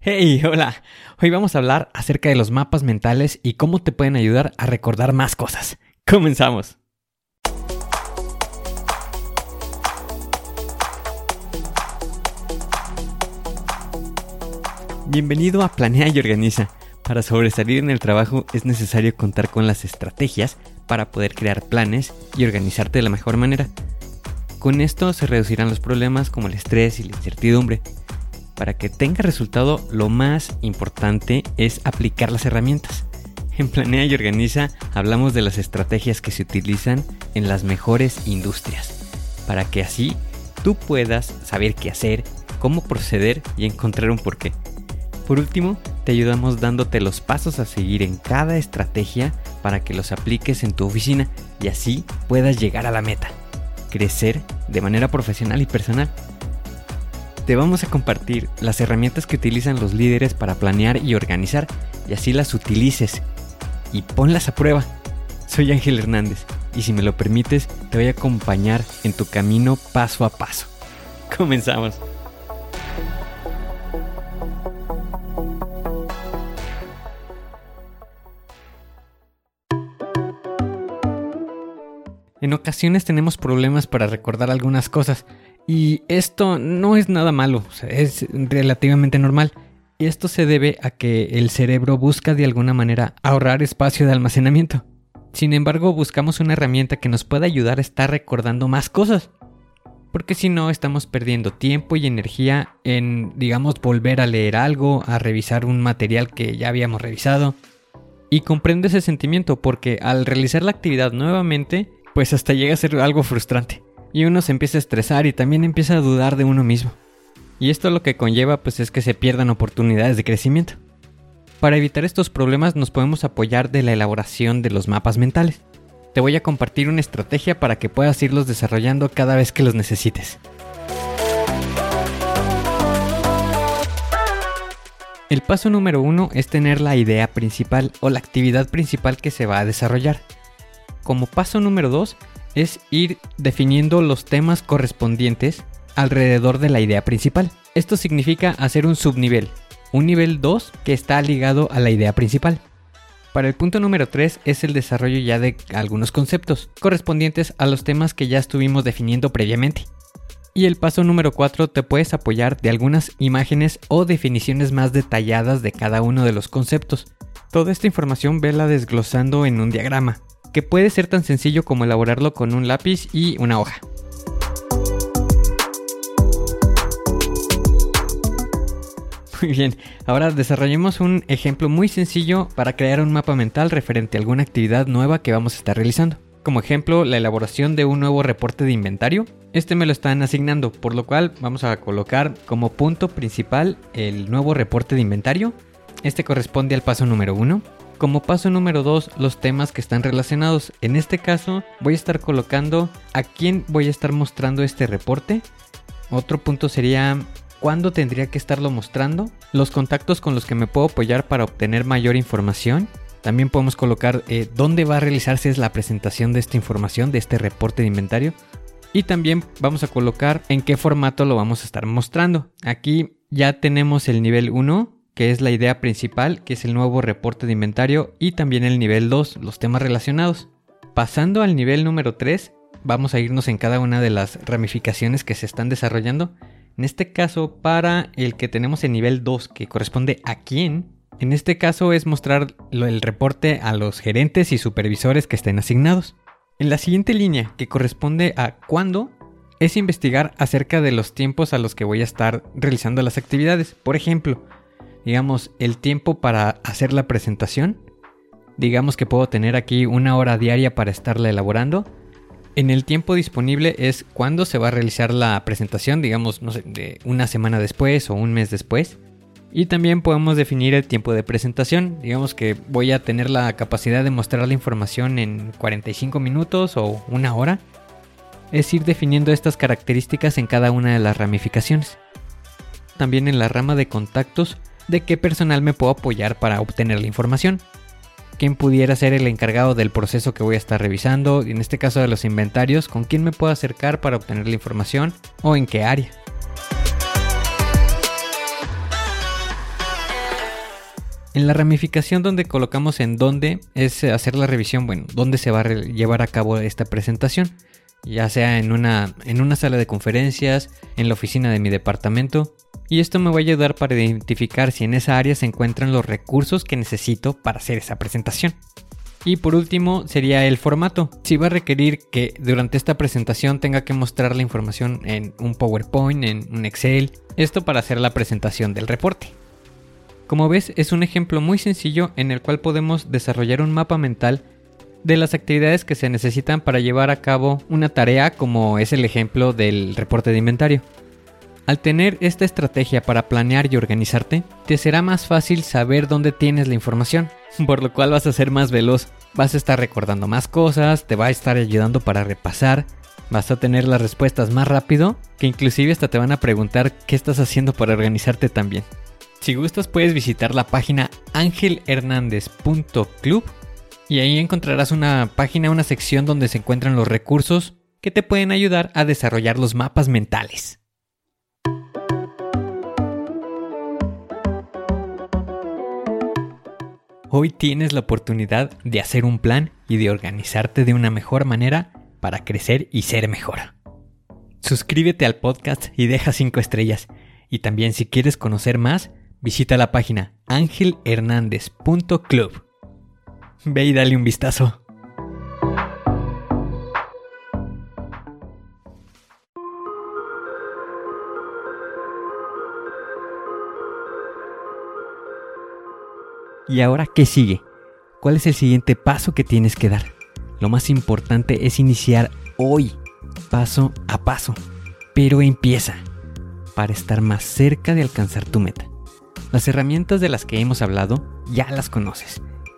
Hey, hola. Hoy vamos a hablar acerca de los mapas mentales y cómo te pueden ayudar a recordar más cosas. Comenzamos. Bienvenido a Planea y Organiza. Para sobresalir en el trabajo es necesario contar con las estrategias para poder crear planes y organizarte de la mejor manera. Con esto se reducirán los problemas como el estrés y la incertidumbre. Para que tenga resultado, lo más importante es aplicar las herramientas. En Planea y Organiza hablamos de las estrategias que se utilizan en las mejores industrias, para que así tú puedas saber qué hacer, cómo proceder y encontrar un porqué. Por último, te ayudamos dándote los pasos a seguir en cada estrategia para que los apliques en tu oficina y así puedas llegar a la meta, crecer de manera profesional y personal. Te vamos a compartir las herramientas que utilizan los líderes para planear y organizar y así las utilices y ponlas a prueba. Soy Ángel Hernández y si me lo permites te voy a acompañar en tu camino paso a paso. Comenzamos. En ocasiones tenemos problemas para recordar algunas cosas y esto no es nada malo, es relativamente normal. Y esto se debe a que el cerebro busca de alguna manera ahorrar espacio de almacenamiento. Sin embargo, buscamos una herramienta que nos pueda ayudar a estar recordando más cosas. Porque si no, estamos perdiendo tiempo y energía en, digamos, volver a leer algo, a revisar un material que ya habíamos revisado. Y comprendo ese sentimiento porque al realizar la actividad nuevamente, pues hasta llega a ser algo frustrante. Y uno se empieza a estresar y también empieza a dudar de uno mismo. Y esto lo que conlleva pues es que se pierdan oportunidades de crecimiento. Para evitar estos problemas nos podemos apoyar de la elaboración de los mapas mentales. Te voy a compartir una estrategia para que puedas irlos desarrollando cada vez que los necesites. El paso número uno es tener la idea principal o la actividad principal que se va a desarrollar. Como paso número 2 es ir definiendo los temas correspondientes alrededor de la idea principal. Esto significa hacer un subnivel, un nivel 2 que está ligado a la idea principal. Para el punto número 3 es el desarrollo ya de algunos conceptos correspondientes a los temas que ya estuvimos definiendo previamente. Y el paso número 4 te puedes apoyar de algunas imágenes o definiciones más detalladas de cada uno de los conceptos. Toda esta información vela desglosando en un diagrama, que puede ser tan sencillo como elaborarlo con un lápiz y una hoja. Muy bien, ahora desarrollemos un ejemplo muy sencillo para crear un mapa mental referente a alguna actividad nueva que vamos a estar realizando. Como ejemplo, la elaboración de un nuevo reporte de inventario. Este me lo están asignando, por lo cual vamos a colocar como punto principal el nuevo reporte de inventario. Este corresponde al paso número 1. Como paso número 2, los temas que están relacionados. En este caso, voy a estar colocando a quién voy a estar mostrando este reporte. Otro punto sería cuándo tendría que estarlo mostrando, los contactos con los que me puedo apoyar para obtener mayor información. También podemos colocar eh, dónde va a realizarse la presentación de esta información, de este reporte de inventario. Y también vamos a colocar en qué formato lo vamos a estar mostrando. Aquí ya tenemos el nivel 1, que es la idea principal, que es el nuevo reporte de inventario, y también el nivel 2, los temas relacionados. Pasando al nivel número 3, vamos a irnos en cada una de las ramificaciones que se están desarrollando. En este caso, para el que tenemos el nivel 2, que corresponde a quién, en este caso es mostrar el reporte a los gerentes y supervisores que estén asignados. En la siguiente línea, que corresponde a cuándo, es investigar acerca de los tiempos a los que voy a estar realizando las actividades. Por ejemplo, digamos, el tiempo para hacer la presentación. Digamos que puedo tener aquí una hora diaria para estarla elaborando. En el tiempo disponible es cuándo se va a realizar la presentación, digamos, no sé, de una semana después o un mes después. Y también podemos definir el tiempo de presentación. Digamos que voy a tener la capacidad de mostrar la información en 45 minutos o una hora. Es ir definiendo estas características en cada una de las ramificaciones. También en la rama de contactos de qué personal me puedo apoyar para obtener la información. ¿Quién pudiera ser el encargado del proceso que voy a estar revisando? En este caso de los inventarios, ¿con quién me puedo acercar para obtener la información? ¿O en qué área? En la ramificación donde colocamos en dónde es hacer la revisión, bueno, dónde se va a llevar a cabo esta presentación, ya sea en una, en una sala de conferencias, en la oficina de mi departamento, y esto me va a ayudar para identificar si en esa área se encuentran los recursos que necesito para hacer esa presentación. Y por último sería el formato. Si va a requerir que durante esta presentación tenga que mostrar la información en un PowerPoint, en un Excel, esto para hacer la presentación del reporte. Como ves, es un ejemplo muy sencillo en el cual podemos desarrollar un mapa mental de las actividades que se necesitan para llevar a cabo una tarea como es el ejemplo del reporte de inventario. Al tener esta estrategia para planear y organizarte, te será más fácil saber dónde tienes la información, por lo cual vas a ser más veloz, vas a estar recordando más cosas, te va a estar ayudando para repasar, vas a tener las respuestas más rápido, que inclusive hasta te van a preguntar qué estás haciendo para organizarte también. Si gustas puedes visitar la página angelhernandez.club y ahí encontrarás una página, una sección donde se encuentran los recursos que te pueden ayudar a desarrollar los mapas mentales. Hoy tienes la oportunidad de hacer un plan y de organizarte de una mejor manera para crecer y ser mejor. Suscríbete al podcast y deja 5 estrellas. Y también si quieres conocer más, visita la página angelhernandez.club. Ve y dale un vistazo. ¿Y ahora qué sigue? ¿Cuál es el siguiente paso que tienes que dar? Lo más importante es iniciar hoy, paso a paso. Pero empieza para estar más cerca de alcanzar tu meta. Las herramientas de las que hemos hablado ya las conoces,